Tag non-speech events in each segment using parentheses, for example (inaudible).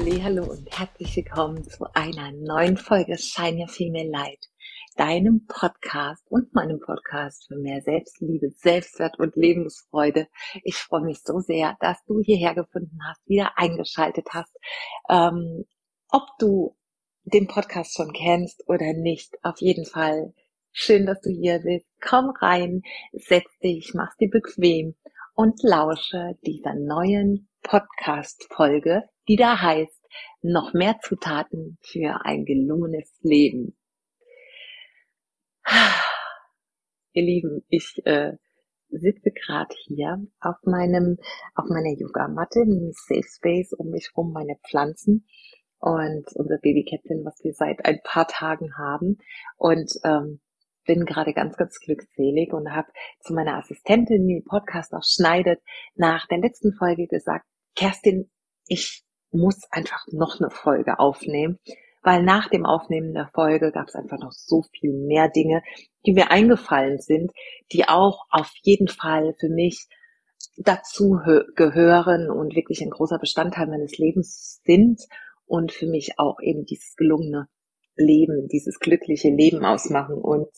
Hallo und herzlich willkommen zu einer neuen Folge Shine Your Female Light, deinem Podcast und meinem Podcast für mehr Selbstliebe, Selbstwert und Lebensfreude. Ich freue mich so sehr, dass du hierher gefunden hast, wieder eingeschaltet hast. Ähm, ob du den Podcast schon kennst oder nicht, auf jeden Fall schön, dass du hier bist. Komm rein, setz dich, mach dir bequem und lausche dieser neuen Podcast-Folge, die da heißt, noch mehr Zutaten für ein gelungenes Leben. Ihr Lieben, ich äh, sitze gerade hier auf meinem, auf meiner Yogamatte, im Safe Space um mich rum, meine Pflanzen und unser Babykätzchen, was wir seit ein paar Tagen haben und ähm, bin gerade ganz, ganz glückselig und habe zu meiner Assistentin, die den Podcast auch schneidet, nach der letzten Folge gesagt, Kerstin, ich muss einfach noch eine Folge aufnehmen, weil nach dem Aufnehmen der Folge gab es einfach noch so viel mehr Dinge, die mir eingefallen sind, die auch auf jeden Fall für mich dazu gehören und wirklich ein großer Bestandteil meines Lebens sind und für mich auch eben dieses gelungene Leben, dieses glückliche Leben ausmachen. Und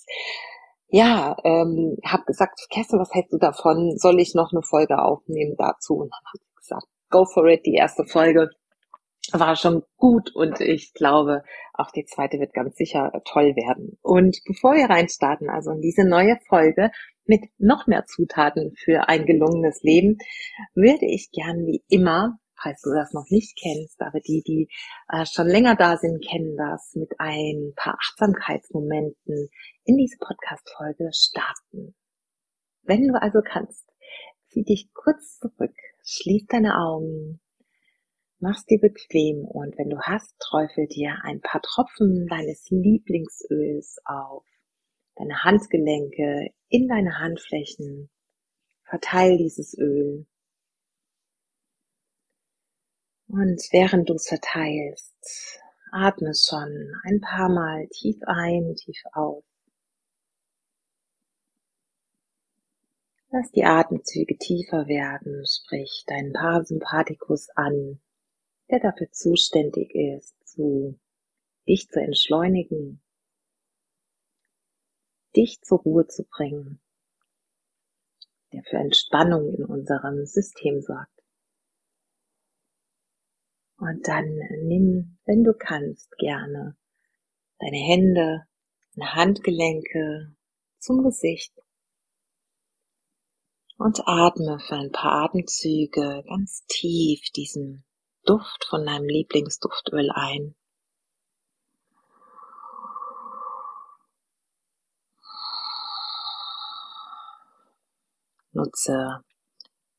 ja, ähm, habe gesagt, Kerstin, was hältst du davon? Soll ich noch eine Folge aufnehmen dazu? Und dann hat sie gesagt, go for it, die erste Folge war schon gut und ich glaube, auch die zweite wird ganz sicher toll werden. Und bevor wir reinstarten, also in diese neue Folge mit noch mehr Zutaten für ein gelungenes Leben, würde ich gern wie immer, falls du das noch nicht kennst, aber die, die äh, schon länger da sind, kennen das, mit ein paar Achtsamkeitsmomenten in diese Podcast-Folge starten. Wenn du also kannst, zieh dich kurz zurück, schließ deine Augen Mach's dir bequem und wenn du hast, träufel dir ein paar Tropfen deines Lieblingsöls auf deine Handgelenke, in deine Handflächen. Verteil dieses Öl. Und während du es verteilst, atme schon ein paar Mal tief ein, tief aus. Lass die Atemzüge tiefer werden, sprich deinen Parasympathikus an der dafür zuständig ist, zu, dich zu entschleunigen, dich zur Ruhe zu bringen, der für Entspannung in unserem System sorgt. Und dann nimm, wenn du kannst, gerne deine Hände, deine Handgelenke zum Gesicht und atme für ein paar Atemzüge ganz tief diesen Duft von deinem Lieblingsduftöl ein. Nutze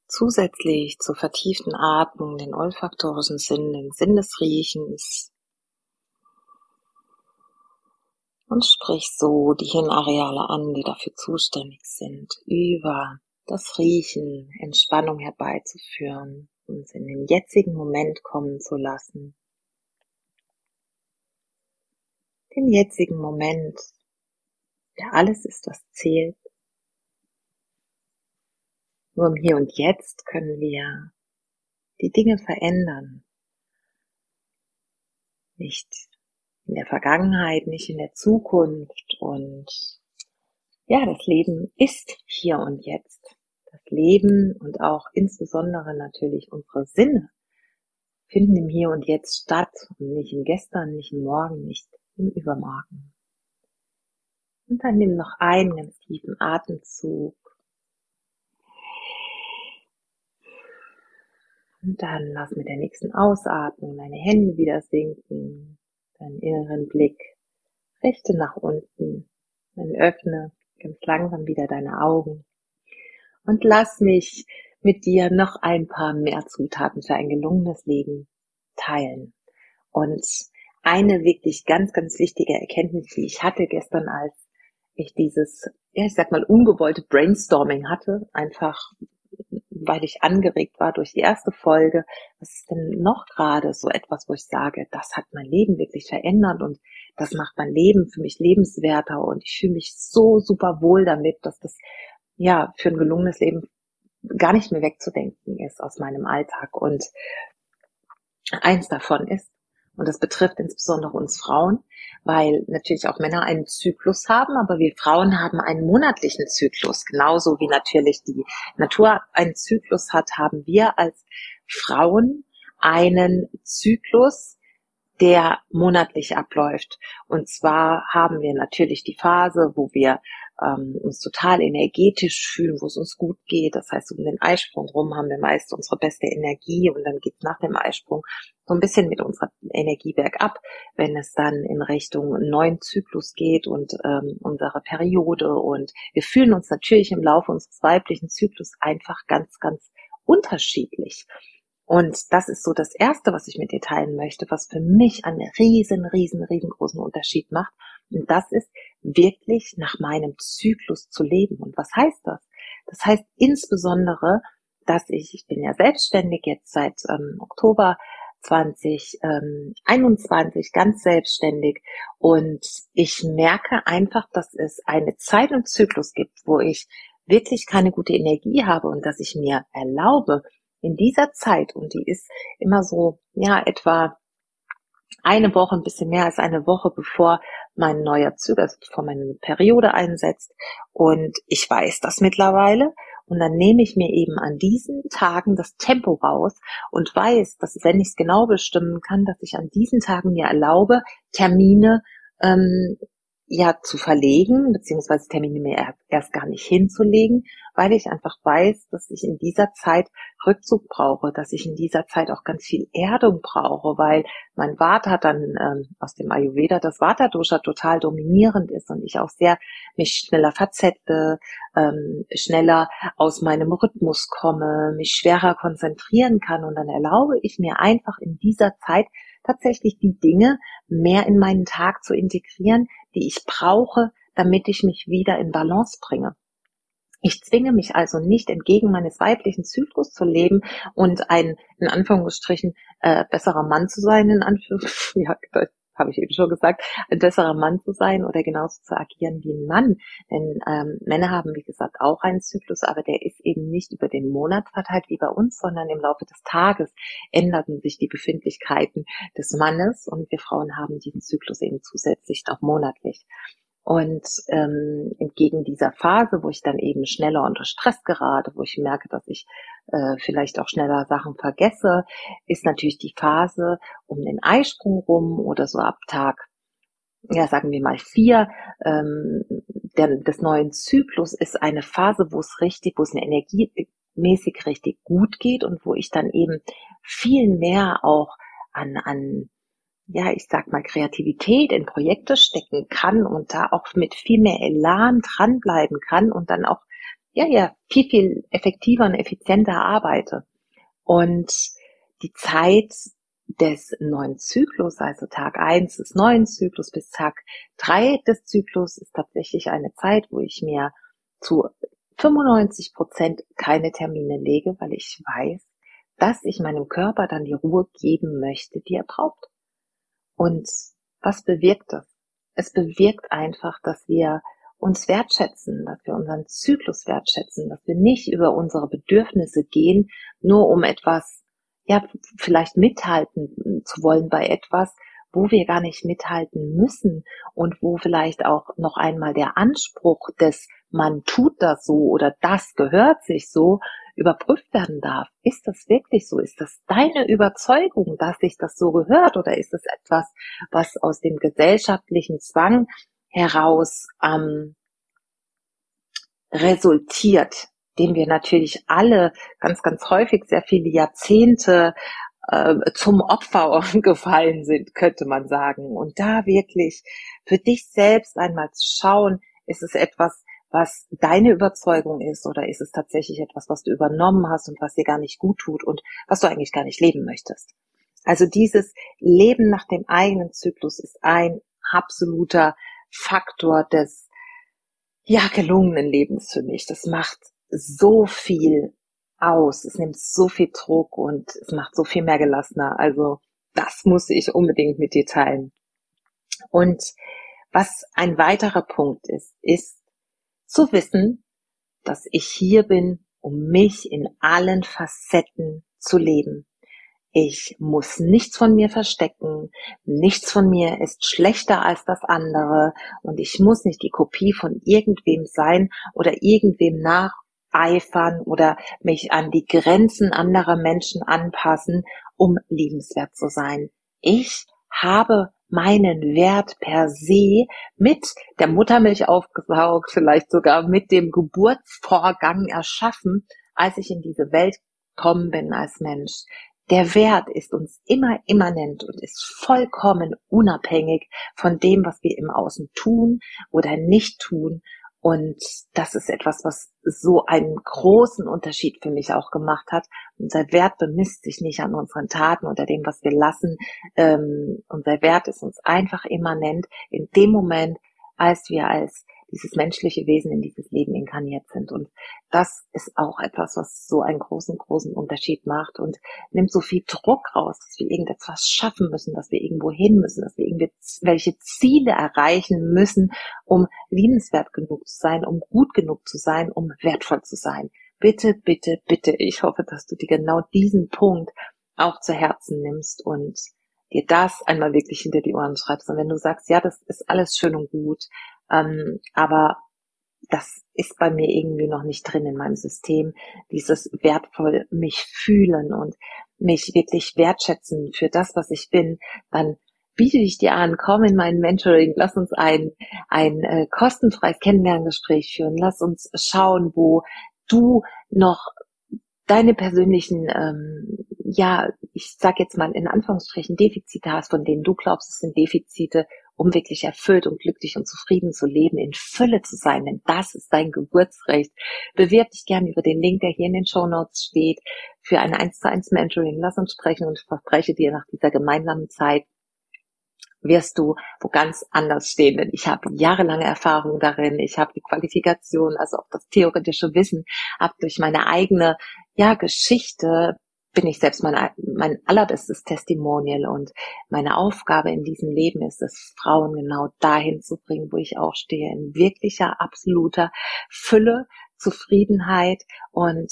zusätzlich zur vertieften Atmung den olfaktorischen Sinn, den Sinn des Riechens und sprich so die Hirnareale an, die dafür zuständig sind, über das Riechen Entspannung herbeizuführen uns in den jetzigen Moment kommen zu lassen. Den jetzigen Moment, der alles ist, was zählt. Nur im Hier und Jetzt können wir die Dinge verändern. Nicht in der Vergangenheit, nicht in der Zukunft und ja, das Leben ist hier und jetzt. Leben und auch insbesondere natürlich unsere Sinne finden im Hier und Jetzt statt und nicht im Gestern, nicht im Morgen, nicht im Übermorgen. Und dann nimm noch einen ganz tiefen Atemzug. Und dann lass mit der nächsten Ausatmung deine Hände wieder sinken, deinen inneren Blick richte nach unten, dann öffne ganz langsam wieder deine Augen und lass mich mit dir noch ein paar mehr Zutaten für ein gelungenes Leben teilen. Und eine wirklich ganz, ganz wichtige Erkenntnis, die ich hatte gestern, als ich dieses, ja, ich sag mal, ungewollte Brainstorming hatte, einfach weil ich angeregt war durch die erste Folge, was ist denn noch gerade so etwas, wo ich sage, das hat mein Leben wirklich verändert und das macht mein Leben für mich lebenswerter und ich fühle mich so super wohl damit, dass das ja, für ein gelungenes Leben gar nicht mehr wegzudenken ist aus meinem Alltag. Und Eins davon ist, und das betrifft insbesondere uns Frauen, weil natürlich auch Männer einen Zyklus haben, aber wir Frauen haben einen monatlichen Zyklus. Genauso wie natürlich die Natur einen Zyklus hat, haben wir als Frauen einen Zyklus, der monatlich abläuft. Und zwar haben wir natürlich die Phase, wo wir ähm, uns total energetisch fühlen, wo es uns gut geht. Das heißt, um den Eisprung rum haben wir meist unsere beste Energie und dann geht es nach dem Eisprung so ein bisschen mit unserer Energie bergab, wenn es dann in Richtung neuen Zyklus geht und ähm, unsere Periode und wir fühlen uns natürlich im Laufe unseres weiblichen Zyklus einfach ganz, ganz unterschiedlich. Und das ist so das Erste, was ich mit dir teilen möchte, was für mich einen riesen, riesen, riesengroßen Unterschied macht. Und das ist wirklich nach meinem Zyklus zu leben. Und was heißt das? Das heißt insbesondere, dass ich, ich bin ja selbstständig jetzt seit ähm, Oktober 2021 ganz selbstständig und ich merke einfach, dass es eine Zeit und Zyklus gibt, wo ich wirklich keine gute Energie habe und dass ich mir erlaube, in dieser Zeit, und die ist immer so, ja, etwa eine Woche, ein bisschen mehr als eine Woche, bevor mein neuer Zyklus, also bevor meine Periode einsetzt. Und ich weiß das mittlerweile. Und dann nehme ich mir eben an diesen Tagen das Tempo raus und weiß, dass wenn ich es genau bestimmen kann, dass ich an diesen Tagen mir erlaube, Termine ähm, ja zu verlegen, beziehungsweise Termine mir erst gar nicht hinzulegen, weil ich einfach weiß, dass ich in dieser Zeit Rückzug brauche, dass ich in dieser Zeit auch ganz viel Erdung brauche, weil mein Vata dann ähm, aus dem Ayurveda das Vata Dosha total dominierend ist und ich auch sehr mich schneller verzette, ähm, schneller aus meinem Rhythmus komme, mich schwerer konzentrieren kann und dann erlaube ich mir einfach in dieser Zeit tatsächlich die Dinge mehr in meinen Tag zu integrieren, die ich brauche, damit ich mich wieder in Balance bringe. Ich zwinge mich also nicht entgegen meines weiblichen Zyklus zu leben und ein in Anführungsstrichen äh, besserer Mann zu sein, in Anführungsstrichen, (laughs) ja, habe ich eben schon gesagt, ein besserer Mann zu sein oder genauso zu agieren wie ein Mann. Denn ähm, Männer haben, wie gesagt, auch einen Zyklus, aber der ist eben nicht über den Monat verteilt wie bei uns, sondern im Laufe des Tages änderten sich die Befindlichkeiten des Mannes und wir Frauen haben diesen Zyklus eben zusätzlich noch monatlich. Und ähm, entgegen dieser Phase, wo ich dann eben schneller unter Stress gerate, wo ich merke, dass ich äh, vielleicht auch schneller Sachen vergesse, ist natürlich die Phase um den Eisprung rum oder so ab Tag, ja sagen wir mal vier, ähm, der, des neuen Zyklus ist eine Phase, wo es richtig, wo es eine energiemäßig richtig gut geht und wo ich dann eben viel mehr auch an, an ja, ich sag mal, Kreativität in Projekte stecken kann und da auch mit viel mehr Elan dranbleiben kann und dann auch, ja, ja, viel, viel effektiver und effizienter arbeite. Und die Zeit des neuen Zyklus, also Tag eins des neuen Zyklus bis Tag drei des Zyklus, ist tatsächlich eine Zeit, wo ich mir zu 95 Prozent keine Termine lege, weil ich weiß, dass ich meinem Körper dann die Ruhe geben möchte, die er braucht. Und was bewirkt das? Es bewirkt einfach, dass wir uns wertschätzen, dass wir unseren Zyklus wertschätzen, dass wir nicht über unsere Bedürfnisse gehen, nur um etwas, ja, vielleicht mithalten zu wollen bei etwas, wo wir gar nicht mithalten müssen und wo vielleicht auch noch einmal der Anspruch des man tut das so oder das gehört sich so überprüft werden darf. Ist das wirklich so? Ist das deine Überzeugung, dass sich das so gehört oder ist es etwas, was aus dem gesellschaftlichen Zwang heraus ähm, resultiert, den wir natürlich alle ganz, ganz häufig sehr viele Jahrzehnte äh, zum Opfer (laughs) gefallen sind, könnte man sagen. Und da wirklich für dich selbst einmal zu schauen, ist es etwas, was deine Überzeugung ist oder ist es tatsächlich etwas, was du übernommen hast und was dir gar nicht gut tut und was du eigentlich gar nicht leben möchtest. Also dieses Leben nach dem eigenen Zyklus ist ein absoluter Faktor des ja gelungenen Lebens für mich. Das macht so viel aus. Es nimmt so viel Druck und es macht so viel mehr gelassener. Also das muss ich unbedingt mit dir teilen. Und was ein weiterer Punkt ist, ist zu wissen, dass ich hier bin, um mich in allen Facetten zu leben. Ich muss nichts von mir verstecken. Nichts von mir ist schlechter als das andere. Und ich muss nicht die Kopie von irgendwem sein oder irgendwem nacheifern oder mich an die Grenzen anderer Menschen anpassen, um liebenswert zu sein. Ich habe meinen Wert per se mit der Muttermilch aufgesaugt, vielleicht sogar mit dem Geburtsvorgang erschaffen, als ich in diese Welt gekommen bin als Mensch. Der Wert ist uns immer immanent und ist vollkommen unabhängig von dem, was wir im Außen tun oder nicht tun. Und das ist etwas, was so einen großen Unterschied für mich auch gemacht hat. Unser Wert bemisst sich nicht an unseren Taten oder dem, was wir lassen. Ähm, unser Wert ist uns einfach immanent in dem Moment, als wir als dieses menschliche Wesen in dieses Leben inkarniert sind. Und das ist auch etwas, was so einen großen, großen Unterschied macht und nimmt so viel Druck raus, dass wir irgendetwas schaffen müssen, dass wir irgendwo hin müssen, dass wir irgendwelche Ziele erreichen müssen, um liebenswert genug zu sein, um gut genug zu sein, um wertvoll zu sein. Bitte, bitte, bitte, ich hoffe, dass du dir genau diesen Punkt auch zu Herzen nimmst und dir das einmal wirklich hinter die Ohren schreibst. Und wenn du sagst, ja, das ist alles schön und gut, ähm, aber das ist bei mir irgendwie noch nicht drin in meinem System. Dieses wertvoll mich fühlen und mich wirklich wertschätzen für das, was ich bin, dann biete ich dir an, komm in mein Mentoring, lass uns ein, ein äh, kostenfreies Kennenlerngespräch führen, lass uns schauen, wo du noch deine persönlichen, ähm, ja, ich sag jetzt mal in Anführungsstrichen Defizite hast, von denen du glaubst, es sind Defizite um wirklich erfüllt und glücklich und zufrieden zu leben, in Fülle zu sein, denn das ist dein Geburtsrecht. Bewirb dich gerne über den Link, der hier in den Show Notes steht, für ein 1 zu 1 Mentoring. Lass uns sprechen und ich verspreche dir nach dieser gemeinsamen Zeit, wirst du wo ganz anders stehen. Denn ich habe jahrelange Erfahrung darin, ich habe die Qualifikation, also auch das theoretische Wissen, habe durch meine eigene ja, Geschichte bin ich selbst mein, mein allerbestes Testimonial und meine Aufgabe in diesem Leben ist es, Frauen genau dahin zu bringen, wo ich auch stehe, in wirklicher, absoluter Fülle, Zufriedenheit und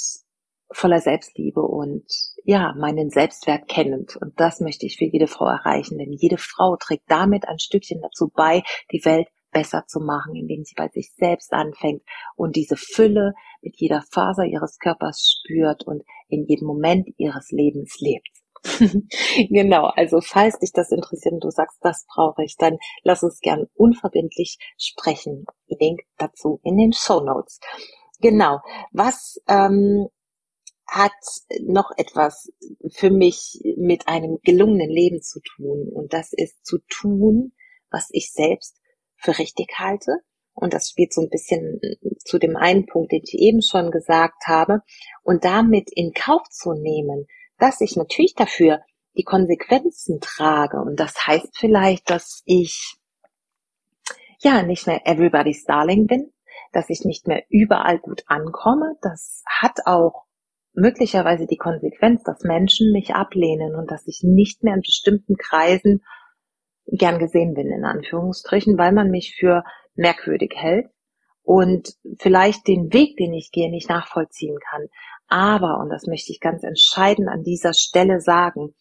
voller Selbstliebe und ja, meinen Selbstwert kennend. Und das möchte ich für jede Frau erreichen, denn jede Frau trägt damit ein Stückchen dazu bei, die Welt besser zu machen, indem sie bei sich selbst anfängt und diese Fülle mit jeder Faser ihres Körpers spürt und in jedem Moment ihres Lebens lebt. (laughs) genau, also falls dich das interessiert und du sagst, das brauche ich, dann lass uns gern unverbindlich sprechen. Link dazu in den Show Notes. Genau, was ähm, hat noch etwas für mich mit einem gelungenen Leben zu tun und das ist zu tun, was ich selbst für richtig halte. Und das spielt so ein bisschen zu dem einen Punkt, den ich eben schon gesagt habe. Und damit in Kauf zu nehmen, dass ich natürlich dafür die Konsequenzen trage. Und das heißt vielleicht, dass ich ja nicht mehr everybody's darling bin, dass ich nicht mehr überall gut ankomme. Das hat auch möglicherweise die Konsequenz, dass Menschen mich ablehnen und dass ich nicht mehr in bestimmten Kreisen gern gesehen bin, in Anführungsstrichen, weil man mich für merkwürdig hält und vielleicht den Weg, den ich gehe, nicht nachvollziehen kann. Aber, und das möchte ich ganz entscheidend an dieser Stelle sagen,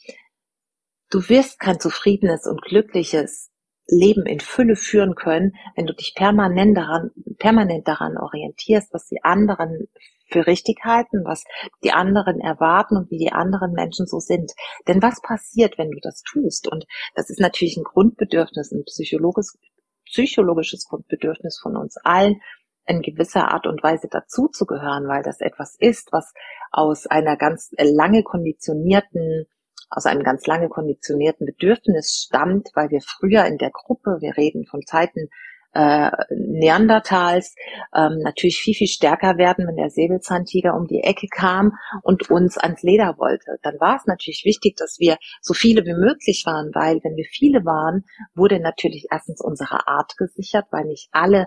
du wirst kein zufriedenes und glückliches Leben in Fülle führen können, wenn du dich permanent daran, permanent daran orientierst, was die anderen für richtig halten, was die anderen erwarten und wie die anderen Menschen so sind. Denn was passiert, wenn du das tust? Und das ist natürlich ein Grundbedürfnis, ein psychologisches, psychologisches Grundbedürfnis von uns allen, in gewisser Art und Weise dazuzugehören, weil das etwas ist, was aus einer ganz lange konditionierten aus einem ganz lange konditionierten Bedürfnis stammt, weil wir früher in der Gruppe, wir reden von Zeiten äh, Neandertals ähm, natürlich viel, viel stärker werden, wenn der Säbelzahntiger um die Ecke kam und uns ans Leder wollte. Dann war es natürlich wichtig, dass wir so viele wie möglich waren, weil wenn wir viele waren, wurde natürlich erstens unsere Art gesichert, weil nicht alle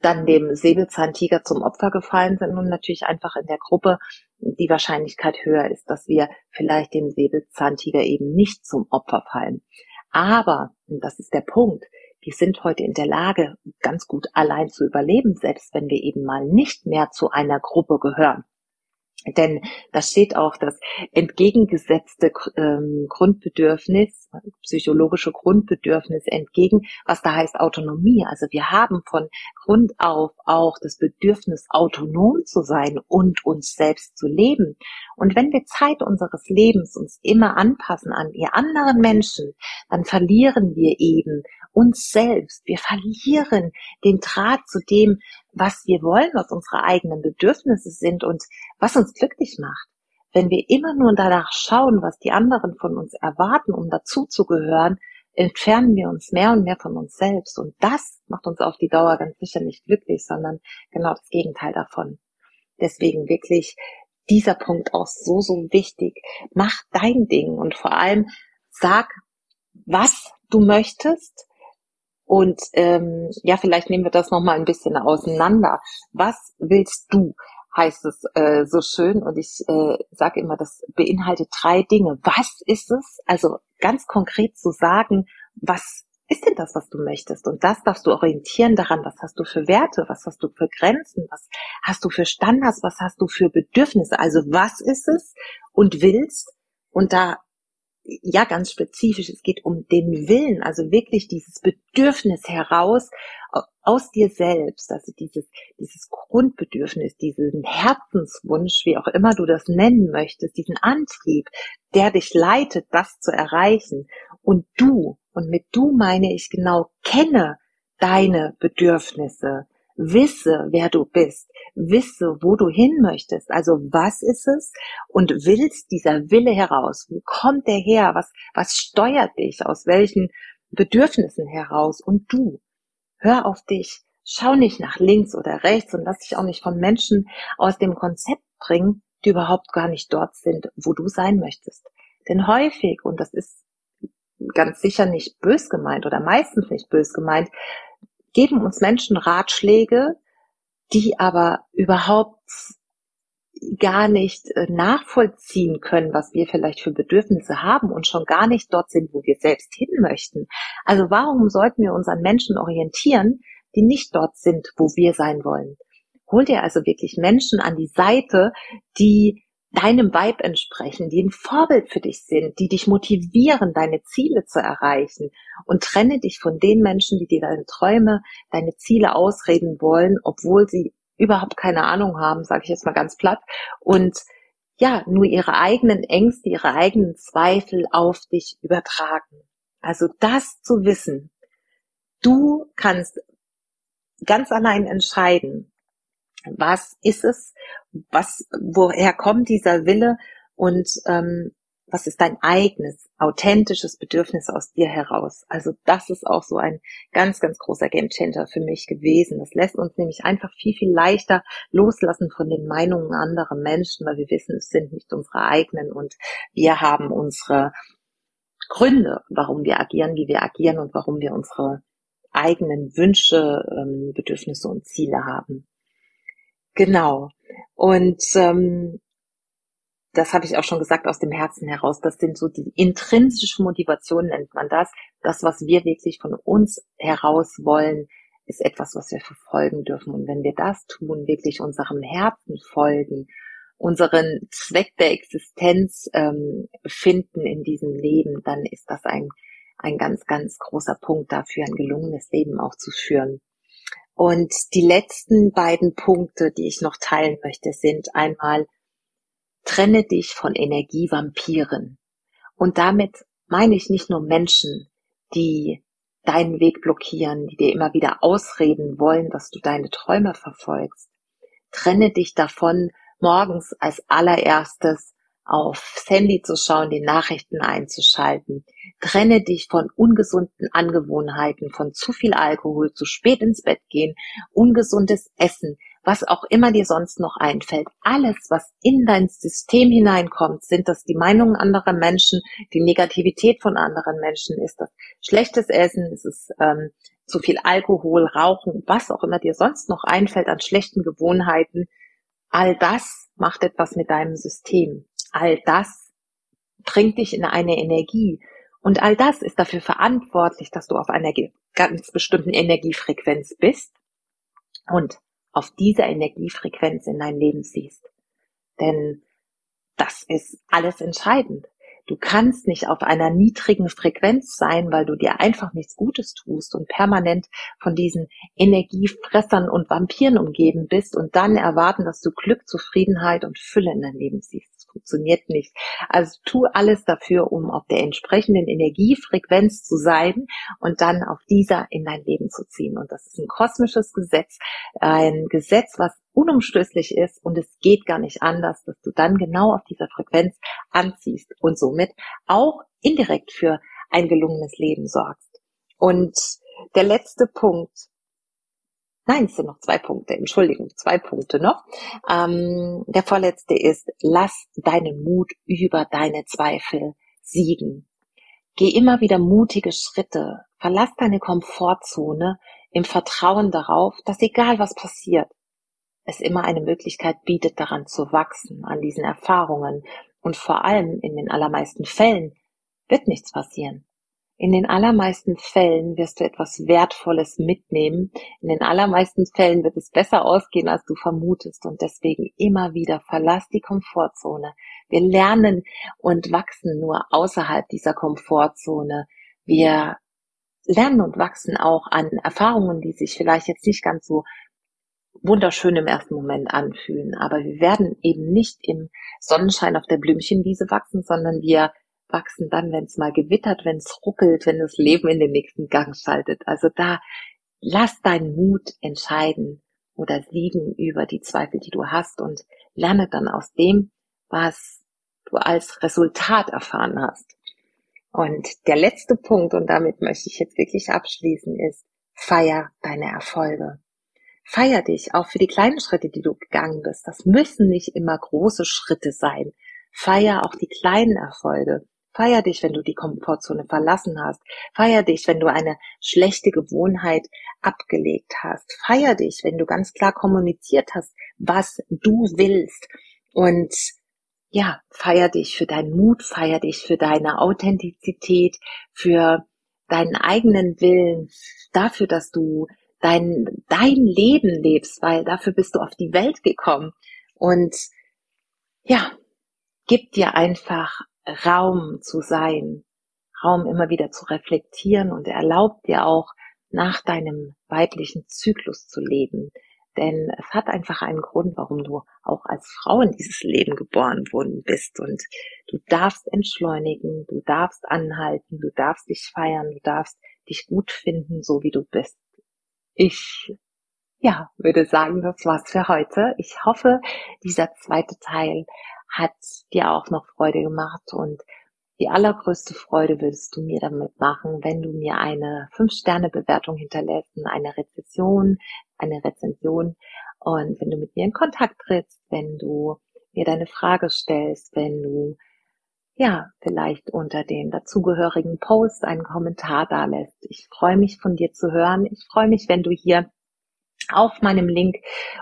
dann dem Säbelzahntiger zum Opfer gefallen sind und natürlich einfach in der Gruppe die Wahrscheinlichkeit höher ist, dass wir vielleicht dem Säbelzahntiger eben nicht zum Opfer fallen. Aber, und das ist der Punkt, die sind heute in der Lage, ganz gut allein zu überleben, selbst wenn wir eben mal nicht mehr zu einer Gruppe gehören. Denn da steht auch das entgegengesetzte ähm, Grundbedürfnis, psychologische Grundbedürfnis entgegen, was da heißt Autonomie. Also wir haben von Grund auf auch das Bedürfnis, autonom zu sein und uns selbst zu leben. Und wenn wir Zeit unseres Lebens uns immer anpassen an die anderen Menschen, dann verlieren wir eben uns selbst. Wir verlieren den Draht zu dem, was wir wollen, was unsere eigenen Bedürfnisse sind und was uns glücklich macht. Wenn wir immer nur danach schauen, was die anderen von uns erwarten, um dazuzugehören, entfernen wir uns mehr und mehr von uns selbst. Und das macht uns auf die Dauer ganz sicher nicht glücklich, sondern genau das Gegenteil davon. Deswegen wirklich dieser Punkt auch so, so wichtig. Mach dein Ding und vor allem sag, was du möchtest, und ähm, ja, vielleicht nehmen wir das nochmal ein bisschen auseinander. Was willst du? heißt es äh, so schön und ich äh, sage immer, das beinhaltet drei Dinge. Was ist es? Also ganz konkret zu sagen, was ist denn das, was du möchtest? Und das darfst du orientieren daran, was hast du für Werte, was hast du für Grenzen, was hast du für Standards, was hast du für Bedürfnisse? Also was ist es und willst? Und da ja ganz spezifisch, es geht um den Willen, also wirklich dieses Bedürfnis heraus aus dir selbst, also dieses, dieses Grundbedürfnis, diesen Herzenswunsch, wie auch immer du das nennen möchtest, diesen Antrieb, der dich leitet, das zu erreichen. Und du, und mit du meine ich genau, kenne deine Bedürfnisse, Wisse, wer du bist. Wisse, wo du hin möchtest. Also was ist es? Und willst dieser Wille heraus? Wo kommt der her? Was, was steuert dich? Aus welchen Bedürfnissen heraus? Und du, hör auf dich. Schau nicht nach links oder rechts und lass dich auch nicht von Menschen aus dem Konzept bringen, die überhaupt gar nicht dort sind, wo du sein möchtest. Denn häufig, und das ist ganz sicher nicht bös gemeint oder meistens nicht bös gemeint, geben uns Menschen Ratschläge, die aber überhaupt gar nicht äh, nachvollziehen können, was wir vielleicht für Bedürfnisse haben und schon gar nicht dort sind, wo wir selbst hin möchten. Also warum sollten wir uns an Menschen orientieren, die nicht dort sind, wo wir sein wollen? Hol dir also wirklich Menschen an die Seite, die deinem Vibe entsprechen, die ein Vorbild für dich sind, die dich motivieren, deine Ziele zu erreichen und trenne dich von den Menschen, die dir deine Träume, deine Ziele ausreden wollen, obwohl sie überhaupt keine Ahnung haben, sage ich jetzt mal ganz platt und ja, nur ihre eigenen Ängste, ihre eigenen Zweifel auf dich übertragen. Also das zu wissen, du kannst ganz allein entscheiden, was ist es, was, woher kommt dieser Wille und ähm, was ist dein eigenes, authentisches Bedürfnis aus dir heraus? Also das ist auch so ein ganz, ganz großer Gamechanger für mich gewesen. Das lässt uns nämlich einfach viel, viel leichter loslassen von den Meinungen anderer Menschen, weil wir wissen, es sind nicht unsere eigenen und wir haben unsere Gründe, warum wir agieren, wie wir agieren und warum wir unsere eigenen Wünsche, ähm, Bedürfnisse und Ziele haben. Genau. Und ähm, das habe ich auch schon gesagt aus dem Herzen heraus. Das sind so die intrinsische Motivation nennt man das. Das, was wir wirklich von uns heraus wollen, ist etwas, was wir verfolgen dürfen. Und wenn wir das tun, wirklich unserem Herzen folgen, unseren Zweck der Existenz ähm, finden in diesem Leben, dann ist das ein, ein ganz, ganz großer Punkt dafür, ein gelungenes Leben auch zu führen. Und die letzten beiden Punkte, die ich noch teilen möchte, sind einmal, trenne dich von Energievampiren. Und damit meine ich nicht nur Menschen, die deinen Weg blockieren, die dir immer wieder ausreden wollen, dass du deine Träume verfolgst. Trenne dich davon, morgens als allererstes aufs Handy zu schauen, die Nachrichten einzuschalten. Trenne dich von ungesunden Angewohnheiten, von zu viel Alkohol, zu spät ins Bett gehen, ungesundes Essen, was auch immer dir sonst noch einfällt. Alles, was in dein System hineinkommt, sind das die Meinungen anderer Menschen, die Negativität von anderen Menschen, ist das schlechtes Essen, ist es ähm, zu viel Alkohol, Rauchen, was auch immer dir sonst noch einfällt an schlechten Gewohnheiten. All das macht etwas mit deinem System. All das bringt dich in eine Energie. Und all das ist dafür verantwortlich, dass du auf einer ganz bestimmten Energiefrequenz bist und auf dieser Energiefrequenz in dein Leben ziehst. Denn das ist alles entscheidend. Du kannst nicht auf einer niedrigen Frequenz sein, weil du dir einfach nichts Gutes tust und permanent von diesen Energiefressern und Vampiren umgeben bist und dann erwarten, dass du Glück, Zufriedenheit und Fülle in dein Leben siehst. Funktioniert nicht. Also tu alles dafür, um auf der entsprechenden Energiefrequenz zu sein und dann auf dieser in dein Leben zu ziehen. Und das ist ein kosmisches Gesetz, ein Gesetz, was unumstößlich ist und es geht gar nicht anders, dass du dann genau auf dieser Frequenz anziehst und somit auch indirekt für ein gelungenes Leben sorgst. Und der letzte Punkt, nein, es sind noch zwei Punkte, Entschuldigung, zwei Punkte noch. Ähm, der vorletzte ist, lass deinen Mut über deine Zweifel siegen. Geh immer wieder mutige Schritte, verlass deine Komfortzone im Vertrauen darauf, dass egal was passiert, es immer eine Möglichkeit bietet, daran zu wachsen, an diesen Erfahrungen. Und vor allem in den allermeisten Fällen wird nichts passieren. In den allermeisten Fällen wirst du etwas Wertvolles mitnehmen. In den allermeisten Fällen wird es besser ausgehen, als du vermutest. Und deswegen immer wieder verlass die Komfortzone. Wir lernen und wachsen nur außerhalb dieser Komfortzone. Wir lernen und wachsen auch an Erfahrungen, die sich vielleicht jetzt nicht ganz so wunderschön im ersten Moment anfühlen. Aber wir werden eben nicht im Sonnenschein auf der Blümchenwiese wachsen, sondern wir wachsen dann, wenn es mal gewittert, wenn es ruckelt, wenn das Leben in den nächsten Gang schaltet. Also da lass deinen Mut entscheiden oder siegen über die Zweifel, die du hast und lerne dann aus dem, was du als Resultat erfahren hast. Und der letzte Punkt, und damit möchte ich jetzt wirklich abschließen, ist, feier deine Erfolge. Feier dich auch für die kleinen Schritte, die du gegangen bist. Das müssen nicht immer große Schritte sein. Feier auch die kleinen Erfolge. Feier dich, wenn du die Komfortzone verlassen hast. Feier dich, wenn du eine schlechte Gewohnheit abgelegt hast. Feier dich, wenn du ganz klar kommuniziert hast, was du willst. Und ja, feier dich für deinen Mut, feier dich für deine Authentizität, für deinen eigenen Willen, dafür, dass du dein, dein Leben lebst, weil dafür bist du auf die Welt gekommen. Und ja, gib dir einfach Raum zu sein, Raum immer wieder zu reflektieren und erlaubt dir auch nach deinem weiblichen Zyklus zu leben. Denn es hat einfach einen Grund, warum du auch als Frau in dieses Leben geboren worden bist. Und du darfst entschleunigen, du darfst anhalten, du darfst dich feiern, du darfst dich gut finden, so wie du bist ich ja, würde sagen, das war's für heute. Ich hoffe, dieser zweite Teil hat dir auch noch Freude gemacht und die allergrößte Freude würdest du mir damit machen, wenn du mir eine 5-Sterne-Bewertung hinterlässt, eine Rezession, eine Rezension und wenn du mit mir in Kontakt trittst, wenn du mir deine Frage stellst, wenn du ja, vielleicht unter den dazugehörigen Post einen Kommentar da lässt. Ich freue mich von dir zu hören. Ich freue mich, wenn du hier auf meinem Link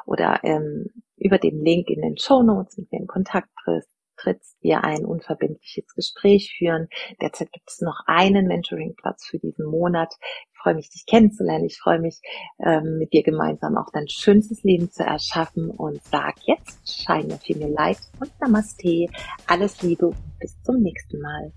oder ähm, über den Link in den Show Notes mit mir in Kontakt trittst, trittst, wir ein unverbindliches Gespräch führen. Derzeit gibt es noch einen Mentoring-Platz für diesen Monat. Ich freue mich, dich kennenzulernen. Ich freue mich, ähm, mit dir gemeinsam auch dein schönstes Leben zu erschaffen und sag jetzt Shine Your Light und Namaste. Alles Liebe und bis zum nächsten Mal.